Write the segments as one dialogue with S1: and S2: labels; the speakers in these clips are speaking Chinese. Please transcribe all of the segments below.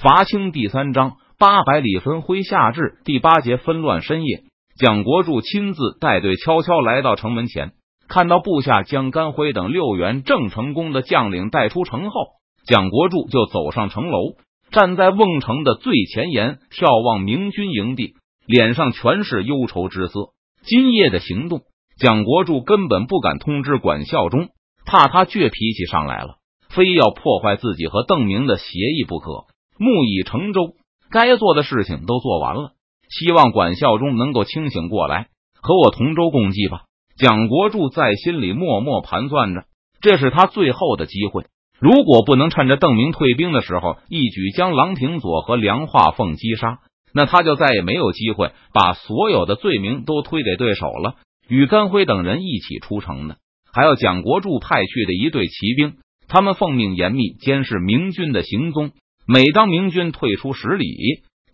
S1: 伐清第三章八百里分麾下炙第八节纷乱深夜，蒋国柱亲自带队悄悄来到城门前，看到部下将甘辉等六员郑成功的将领带出城后，蒋国柱就走上城楼，站在瓮城的最前沿，眺望明军营地，脸上全是忧愁之色。今夜的行动，蒋国柱根本不敢通知管孝忠，怕他倔脾气上来了，非要破坏自己和邓明的协议不可。木已成舟，该做的事情都做完了，希望管孝忠能够清醒过来，和我同舟共济吧。蒋国柱在心里默默盘算着，这是他最后的机会。如果不能趁着邓明退兵的时候一举将郎廷佐和梁化凤击杀，那他就再也没有机会把所有的罪名都推给对手了。与甘辉等人一起出城的，还有蒋国柱派去的一队骑兵，他们奉命严密监视明军的行踪。每当明军退出十里，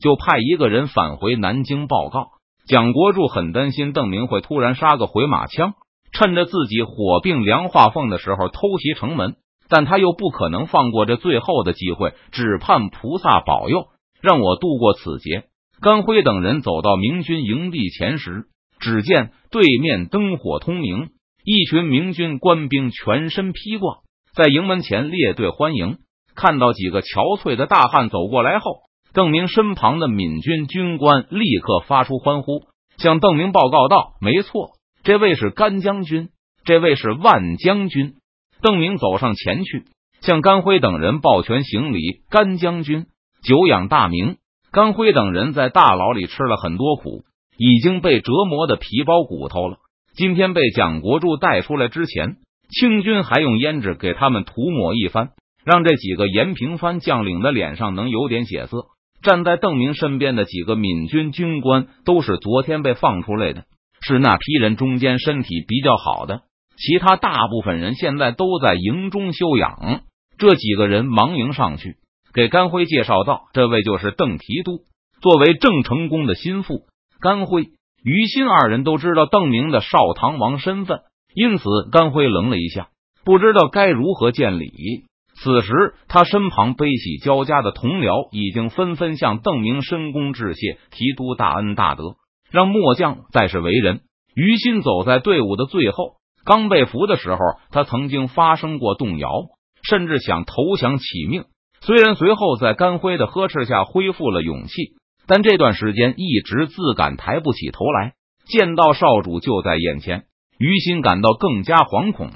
S1: 就派一个人返回南京报告。蒋国柱很担心邓明会突然杀个回马枪，趁着自己火并梁化凤的时候偷袭城门，但他又不可能放过这最后的机会，只盼菩萨保佑，让我度过此劫。甘辉等人走到明军营地前时，只见对面灯火通明，一群明军官兵全身披挂，在营门前列队欢迎。看到几个憔悴的大汉走过来后，邓明身旁的闽军军官立刻发出欢呼，向邓明报告道：“没错，这位是甘将军，这位是万将军。”邓明走上前去，向甘辉等人抱拳行礼：“甘将军久仰大名。”甘辉等人在大牢里吃了很多苦，已经被折磨的皮包骨头了。今天被蒋国柱带出来之前，清军还用胭脂给他们涂抹一番。让这几个延平藩将领的脸上能有点血色。站在邓明身边的几个闽军军官都是昨天被放出来的，是那批人中间身体比较好的，其他大部分人现在都在营中休养。这几个人忙迎上去，给甘辉介绍道：“这位就是邓提督，作为郑成功的心腹。”甘辉、于心二人都知道邓明的少唐王身份，因此甘辉愣了一下，不知道该如何见礼。此时，他身旁悲喜交加的同僚已经纷纷向邓明深躬致谢，提督大恩大德，让末将再世为人。于心走在队伍的最后，刚被俘的时候，他曾经发生过动摇，甚至想投降起命。虽然随后在甘辉的呵斥下恢复了勇气，但这段时间一直自感抬不起头来。见到少主就在眼前，于心感到更加惶恐。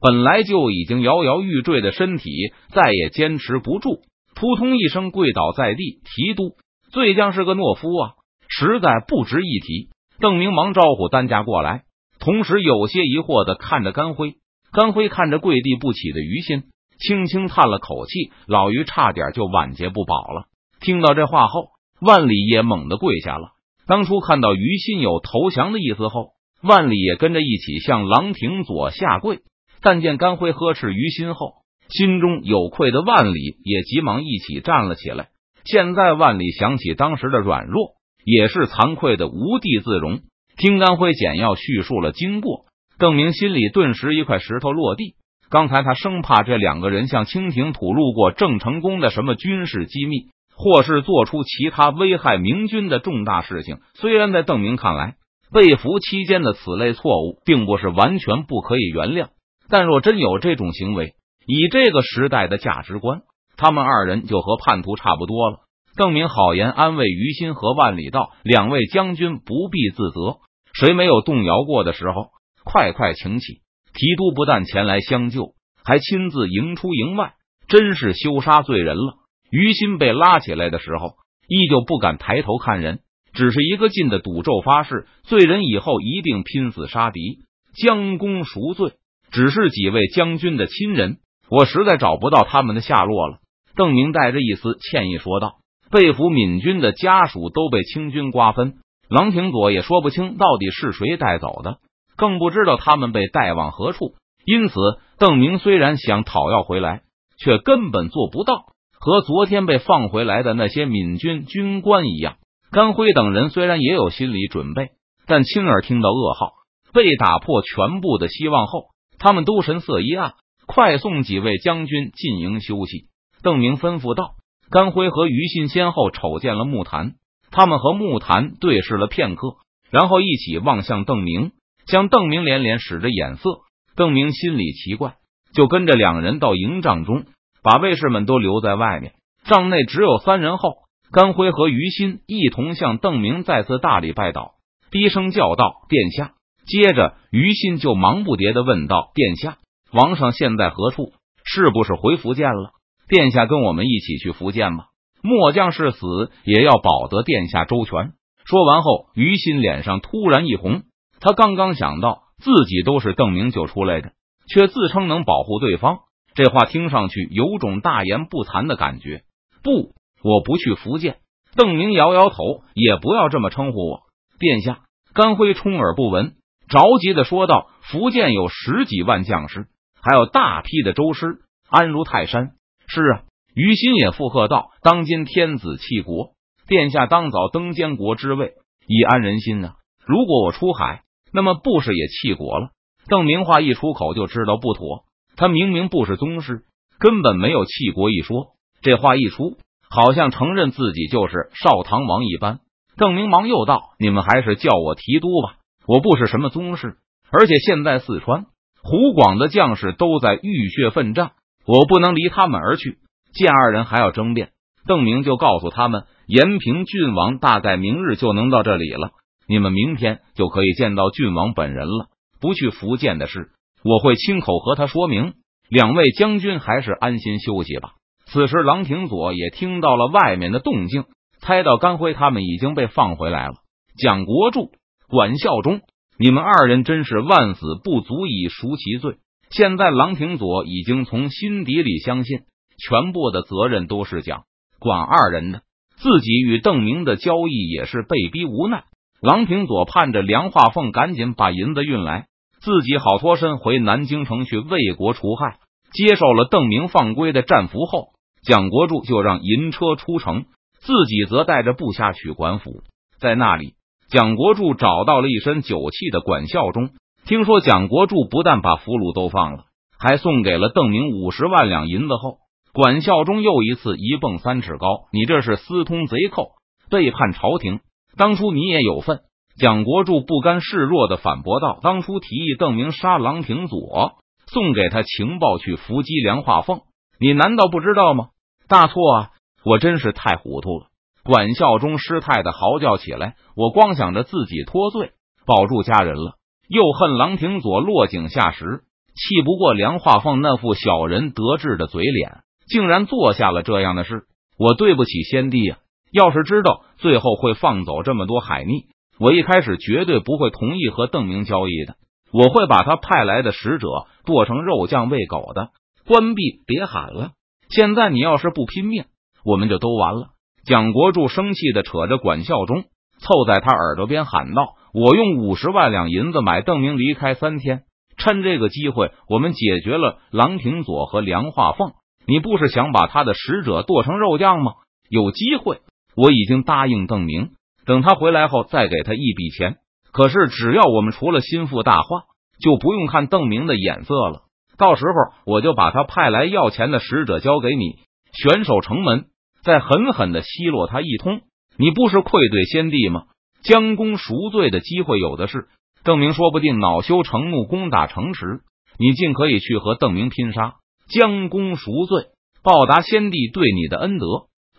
S1: 本来就已经摇摇欲坠的身体再也坚持不住，扑通一声跪倒在地。提督，醉将是个懦夫啊，实在不值一提。邓明忙招呼担架过来，同时有些疑惑的看着甘辉。甘辉看着跪地不起的于心，轻轻叹了口气。老于差点就晚节不保了。听到这话后，万里也猛地跪下了。当初看到于心有投降的意思后，万里也跟着一起向郎廷佐下跪。但见甘辉呵斥于心后，心中有愧的万里也急忙一起站了起来。现在万里想起当时的软弱，也是惭愧的无地自容。听甘辉简要叙述了经过，邓明心里顿时一块石头落地。刚才他生怕这两个人向清廷吐露过郑成功的什么军事机密，或是做出其他危害明军的重大事情。虽然在邓明看来，被俘期间的此类错误并不是完全不可以原谅。但若真有这种行为，以这个时代的价值观，他们二人就和叛徒差不多了。邓明好言安慰于心和万里道：“两位将军不必自责，谁没有动摇过的时候？快快请起！提督不但前来相救，还亲自迎出营外，真是羞杀罪人了。”于心被拉起来的时候，依旧不敢抬头看人，只是一个劲的赌咒发誓：罪人以后一定拼死杀敌，将功赎罪。只是几位将军的亲人，我实在找不到他们的下落了。邓明带着一丝歉意说道：“被俘闽军的家属都被清军瓜分，郎廷佐也说不清到底是谁带走的，更不知道他们被带往何处。因此，邓明虽然想讨要回来，却根本做不到。和昨天被放回来的那些闽军军官一样，甘辉等人虽然也有心理准备，但亲耳听到噩耗，被打破全部的希望后。”他们都神色一暗，快送几位将军进营休息。邓明吩咐道：“甘辉和于信先后瞅见了木坛，他们和木坛对视了片刻，然后一起望向邓明，向邓明连连使着眼色。邓明心里奇怪，就跟着两人到营帐中，把卫士们都留在外面。帐内只有三人后，甘辉和于心一同向邓明再次大礼拜倒，低声叫道：“殿下。”接着，于心就忙不迭的问道：“殿下，王上现在何处？是不是回福建了？殿下跟我们一起去福建吧。末将是死，也要保得殿下周全。”说完后，于心脸上突然一红。他刚刚想到自己都是邓明救出来的，却自称能保护对方，这话听上去有种大言不惭的感觉。不，我不去福建。邓明摇摇头，也不要这么称呼我，殿下。甘辉充耳不闻。着急的说道：“福建有十几万将士，还有大批的周师，安如泰山。”是啊，于心也附和道：“当今天子弃国，殿下当早登监国之位，以安人心啊！如果我出海，那么不是也弃国了？”邓明话一出口就知道不妥，他明明不是宗室，根本没有弃国一说。这话一出，好像承认自己就是少唐王一般。邓明忙又道：“你们还是叫我提督吧。”我不是什么宗室，而且现在四川、湖广的将士都在浴血奋战，我不能离他们而去。见二人还要争辩，邓明就告诉他们：延平郡王大概明日就能到这里了，你们明天就可以见到郡王本人了。不去福建的事，我会亲口和他说明。两位将军还是安心休息吧。此时，郎廷佐也听到了外面的动静，猜到甘辉他们已经被放回来了。蒋国柱。管孝忠，你们二人真是万死不足以赎其罪。现在郎平佐已经从心底里相信，全部的责任都是蒋管二人的，自己与邓明的交易也是被逼无奈。郎平佐盼着梁化凤赶紧把银子运来，自己好脱身回南京城去为国除害。接受了邓明放归的战俘后，蒋国柱就让银车出城，自己则带着部下去管府，在那里。蒋国柱找到了一身酒气的管孝忠，听说蒋国柱不但把俘虏都放了，还送给了邓明五十万两银子后，管孝忠又一次一蹦三尺高：“你这是私通贼寇，背叛朝廷，当初你也有份。”蒋国柱不甘示弱的反驳道：“当初提议邓明杀郎廷佐，送给他情报去伏击梁化凤，你难道不知道吗？大错啊！我真是太糊涂了。”管孝忠失态的嚎叫起来，我光想着自己脱罪保住家人了，又恨郎廷佐落井下石，气不过梁化凤那副小人得志的嘴脸，竟然做下了这样的事。我对不起先帝呀！要是知道最后会放走这么多海逆，我一开始绝对不会同意和邓明交易的。我会把他派来的使者剁成肉酱喂狗的。关闭，别喊了！现在你要是不拼命，我们就都完了。蒋国柱生气的扯着管孝忠，凑在他耳朵边喊道：“我用五十万两银子买邓明离开三天，趁这个机会，我们解决了郎廷佐和梁化凤。你不是想把他的使者剁成肉酱吗？有机会，我已经答应邓明，等他回来后再给他一笔钱。可是只要我们除了心腹大患，就不用看邓明的眼色了。到时候我就把他派来要钱的使者交给你，选守城门。”再狠狠的奚落他一通，你不是愧对先帝吗？将功赎罪的机会有的是，邓明说不定恼羞成怒攻打城池，你尽可以去和邓明拼杀，将功赎罪，报答先帝对你的恩德。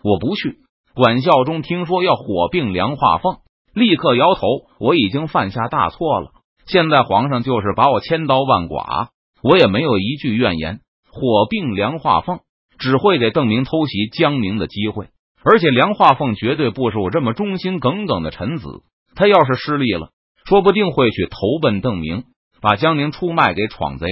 S1: 我不去。管孝忠听说要火并梁化凤，立刻摇头。我已经犯下大错了，现在皇上就是把我千刀万剐，我也没有一句怨言。火并梁化凤。只会给邓明偷袭江宁的机会，而且梁化凤绝对不是我这么忠心耿耿的臣子。他要是失利了，说不定会去投奔邓明，把江宁出卖给闯贼。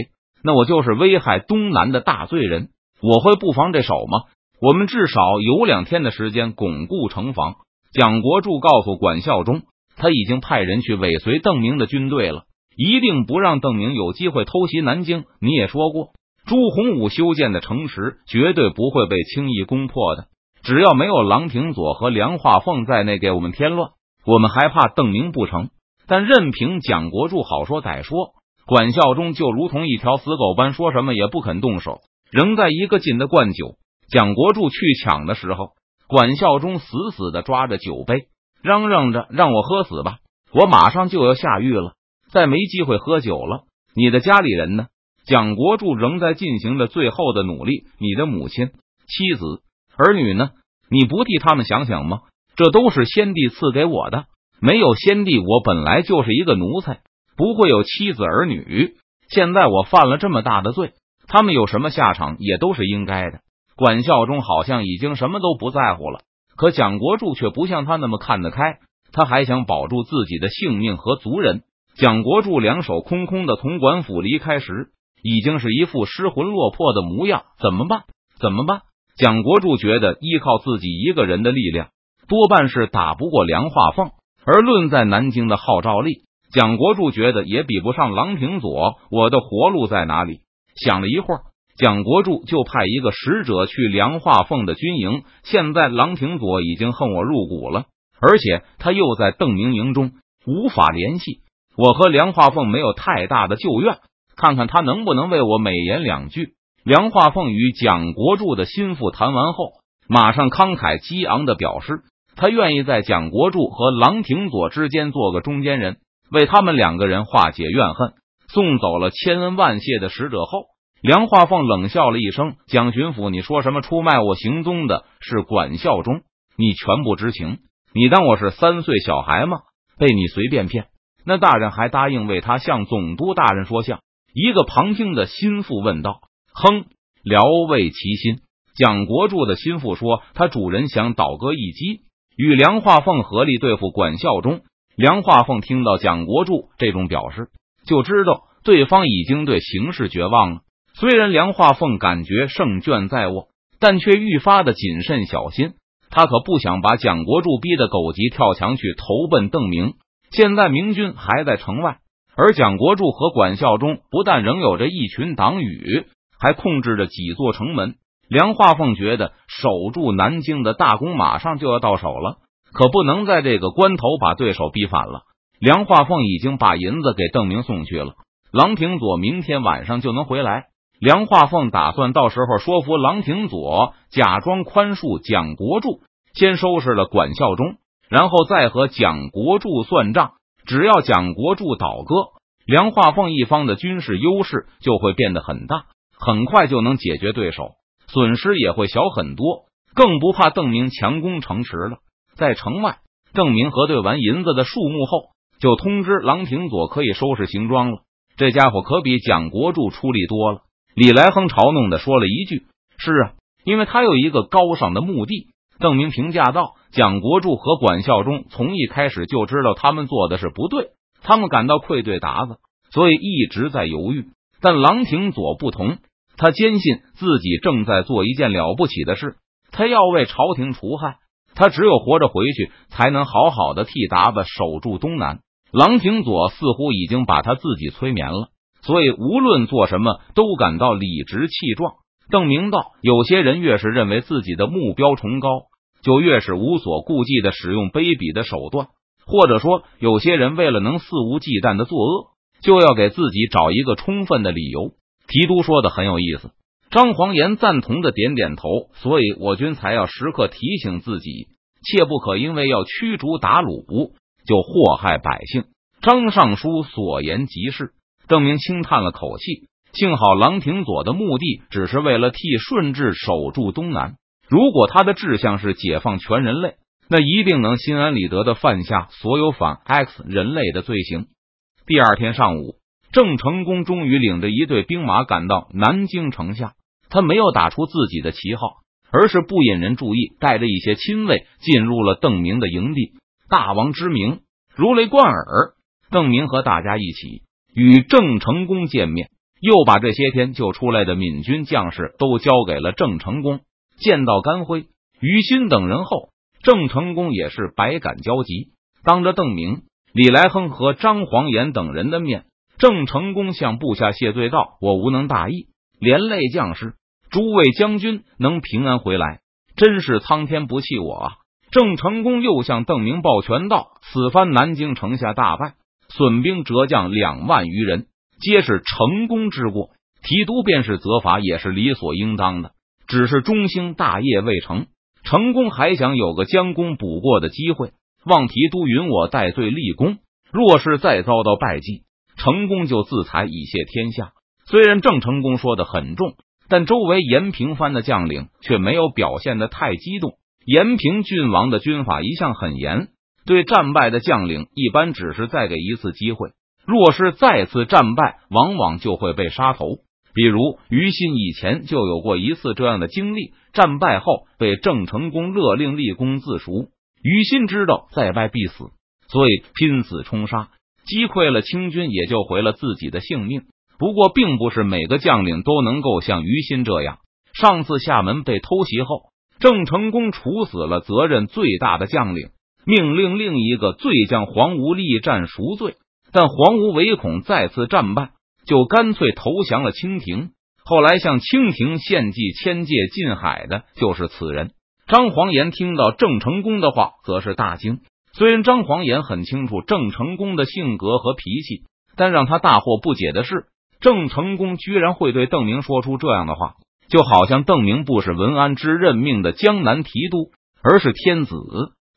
S1: 那我就是危害东南的大罪人。我会不防这手吗？我们至少有两天的时间巩固城防。蒋国柱告诉管孝忠，他已经派人去尾随邓明的军队了，一定不让邓明有机会偷袭南京。你也说过。朱洪武修建的城池绝对不会被轻易攻破的。只要没有郎廷佐和梁化凤在内给我们添乱，我们还怕邓明不成？但任凭蒋国柱好说歹说，管孝忠就如同一条死狗般，说什么也不肯动手，仍在一个劲的灌酒。蒋国柱去抢的时候，管孝忠死死的抓着酒杯，嚷嚷着让我喝死吧！我马上就要下狱了，再没机会喝酒了。你的家里人呢？蒋国柱仍在进行着最后的努力。你的母亲、妻子、儿女呢？你不替他们想想吗？这都是先帝赐给我的，没有先帝，我本来就是一个奴才，不会有妻子儿女。现在我犯了这么大的罪，他们有什么下场也都是应该的。管孝忠好像已经什么都不在乎了，可蒋国柱却不像他那么看得开，他还想保住自己的性命和族人。蒋国柱两手空空的从管府离开时，已经是一副失魂落魄的模样。怎么办？怎么办？蒋国柱觉得依靠自己一个人的力量，多半是打不过梁化凤。而论在南京的号召力，蒋国柱觉得也比不上郎平佐。我的活路在哪里？想了一会儿，蒋国柱就派一个使者去梁化凤的军营。现在郎平佐已经恨我入骨了，而且他又在邓明营中，无法联系。我和梁化凤没有太大的旧怨，看看他能不能为我美言两句。梁化凤与蒋国柱的心腹谈完后，马上慷慨激昂的表示，他愿意在蒋国柱和郎廷佐之间做个中间人，为他们两个人化解怨恨。送走了千恩万谢的使者后，梁化凤冷笑了一声：“蒋巡抚，你说什么出卖我行踪的是管孝忠？你全不知情？你当我是三岁小孩吗？被你随便骗？”那大人还答应为他向总督大人说相。一个旁听的心腹问道：“哼，聊慰其心。”蒋国柱的心腹说：“他主人想倒戈一击，与梁化凤合力对付管孝忠。”梁化凤听到蒋国柱这种表示，就知道对方已经对形势绝望了。虽然梁化凤感觉胜券在握，但却愈发的谨慎小心。他可不想把蒋国柱逼得狗急跳墙去投奔邓明。现在明军还在城外，而蒋国柱和管孝忠不但仍有着一群党羽，还控制着几座城门。梁化凤觉得守住南京的大功马上就要到手了，可不能在这个关头把对手逼反了。梁化凤已经把银子给邓明送去了，郎廷佐明天晚上就能回来。梁化凤打算到时候说服郎廷佐假装宽恕蒋国柱，先收拾了管孝忠。然后再和蒋国柱算账，只要蒋国柱倒戈，梁化凤一方的军事优势就会变得很大，很快就能解决对手，损失也会小很多，更不怕邓明强攻城池了。在城外，邓明核对完银子的数目后，就通知郎廷佐可以收拾行装了。这家伙可比蒋国柱出力多了。李来亨嘲弄的说了一句：“是啊，因为他有一个高尚的目的。”邓明评价道。蒋国柱和管孝忠从一开始就知道他们做的是不对，他们感到愧对达子，所以一直在犹豫。但郎廷佐不同，他坚信自己正在做一件了不起的事，他要为朝廷除害，他只有活着回去，才能好好的替达子守住东南。郎廷佐似乎已经把他自己催眠了，所以无论做什么都感到理直气壮。邓明道：有些人越是认为自己的目标崇高。就越是无所顾忌的使用卑鄙的手段，或者说，有些人为了能肆无忌惮的作恶，就要给自己找一个充分的理由。提督说的很有意思，张黄岩赞同的点点头。所以我军才要时刻提醒自己，切不可因为要驱逐鞑虏就祸害百姓。张尚书所言极是。邓明轻叹了口气，幸好郎廷佐的目的只是为了替顺治守住东南。如果他的志向是解放全人类，那一定能心安理得的犯下所有反 X 人类的罪行。第二天上午，郑成功终于领着一队兵马赶到南京城下。他没有打出自己的旗号，而是不引人注意，带着一些亲卫进入了邓明的营地。大王之名如雷贯耳。邓明和大家一起与郑成功见面，又把这些天救出来的闽军将士都交给了郑成功。见到甘辉、于心等人后，郑成功也是百感交集。当着邓明、李来亨和张黄岩等人的面，郑成功向部下谢罪道：“我无能大意，连累将士，诸位将军能平安回来，真是苍天不弃我啊！”郑成功又向邓明抱拳道：“此番南京城下大败，损兵折将两万余人，皆是成功之过，提督便是责罚，也是理所应当的。”只是中兴大业未成，成功还想有个将功补过的机会，望提督允我戴罪立功。若是再遭到败绩，成功就自裁以谢天下。虽然郑成功说的很重，但周围延平藩的将领却没有表现的太激动。延平郡王的军法一向很严，对战败的将领一般只是再给一次机会。若是再次战败，往往就会被杀头。比如于心以前就有过一次这样的经历，战败后被郑成功勒令立功自赎。于心知道再败必死，所以拼死冲杀，击溃了清军，也救回了自己的性命。不过，并不是每个将领都能够像于心这样。上次厦门被偷袭后，郑成功处死了责任最大的将领，命令另一个罪将黄无立战赎罪。但黄无唯恐再次战败，就干脆投降了清廷。后来向清廷献计迁界禁海的就是此人。张黄岩听到郑成功的话，则是大惊。虽然张黄岩很清楚郑成功的性格和脾气，但让他大惑不解的是，郑成功居然会对邓明说出这样的话，就好像邓明不是文安之任命的江南提督，而是天子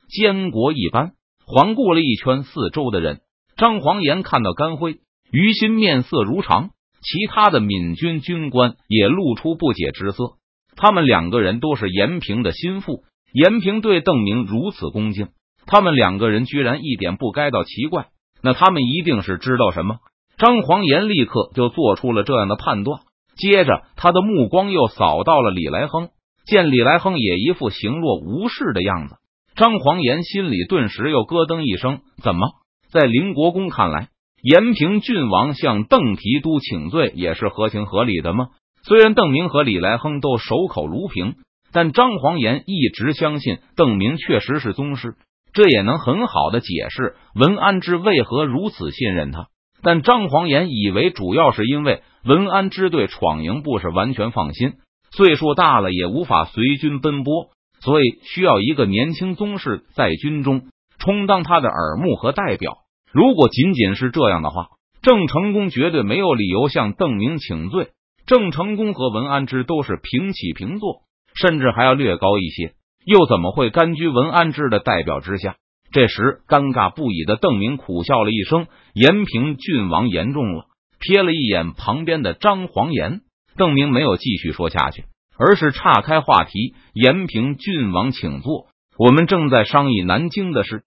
S1: 监国一般。环顾了一圈四周的人。张黄岩看到甘辉、于心面色如常，其他的闽军军官也露出不解之色。他们两个人都是严平的心腹，严平对邓明如此恭敬，他们两个人居然一点不该到奇怪，那他们一定是知道什么。张黄岩立刻就做出了这样的判断，接着他的目光又扫到了李来亨，见李来亨也一副行若无事的样子，张黄岩心里顿时又咯噔一声：怎么？在林国公看来，延平郡王向邓提督请罪也是合情合理的吗？虽然邓明和李来亨都守口如瓶，但张黄岩一直相信邓明确实是宗师，这也能很好的解释文安之为何如此信任他。但张黄岩以为主要是因为文安之对闯营部是完全放心，岁数大了也无法随军奔波，所以需要一个年轻宗室在军中充当他的耳目和代表。如果仅仅是这样的话，郑成功绝对没有理由向邓明请罪。郑成功和文安之都是平起平坐，甚至还要略高一些，又怎么会甘居文安之的代表之下？这时，尴尬不已的邓明苦笑了一声：“延平郡王言重了。”瞥了一眼旁边的张黄岩，邓明没有继续说下去，而是岔开话题：“延平郡王，请坐，我们正在商议南京的事。”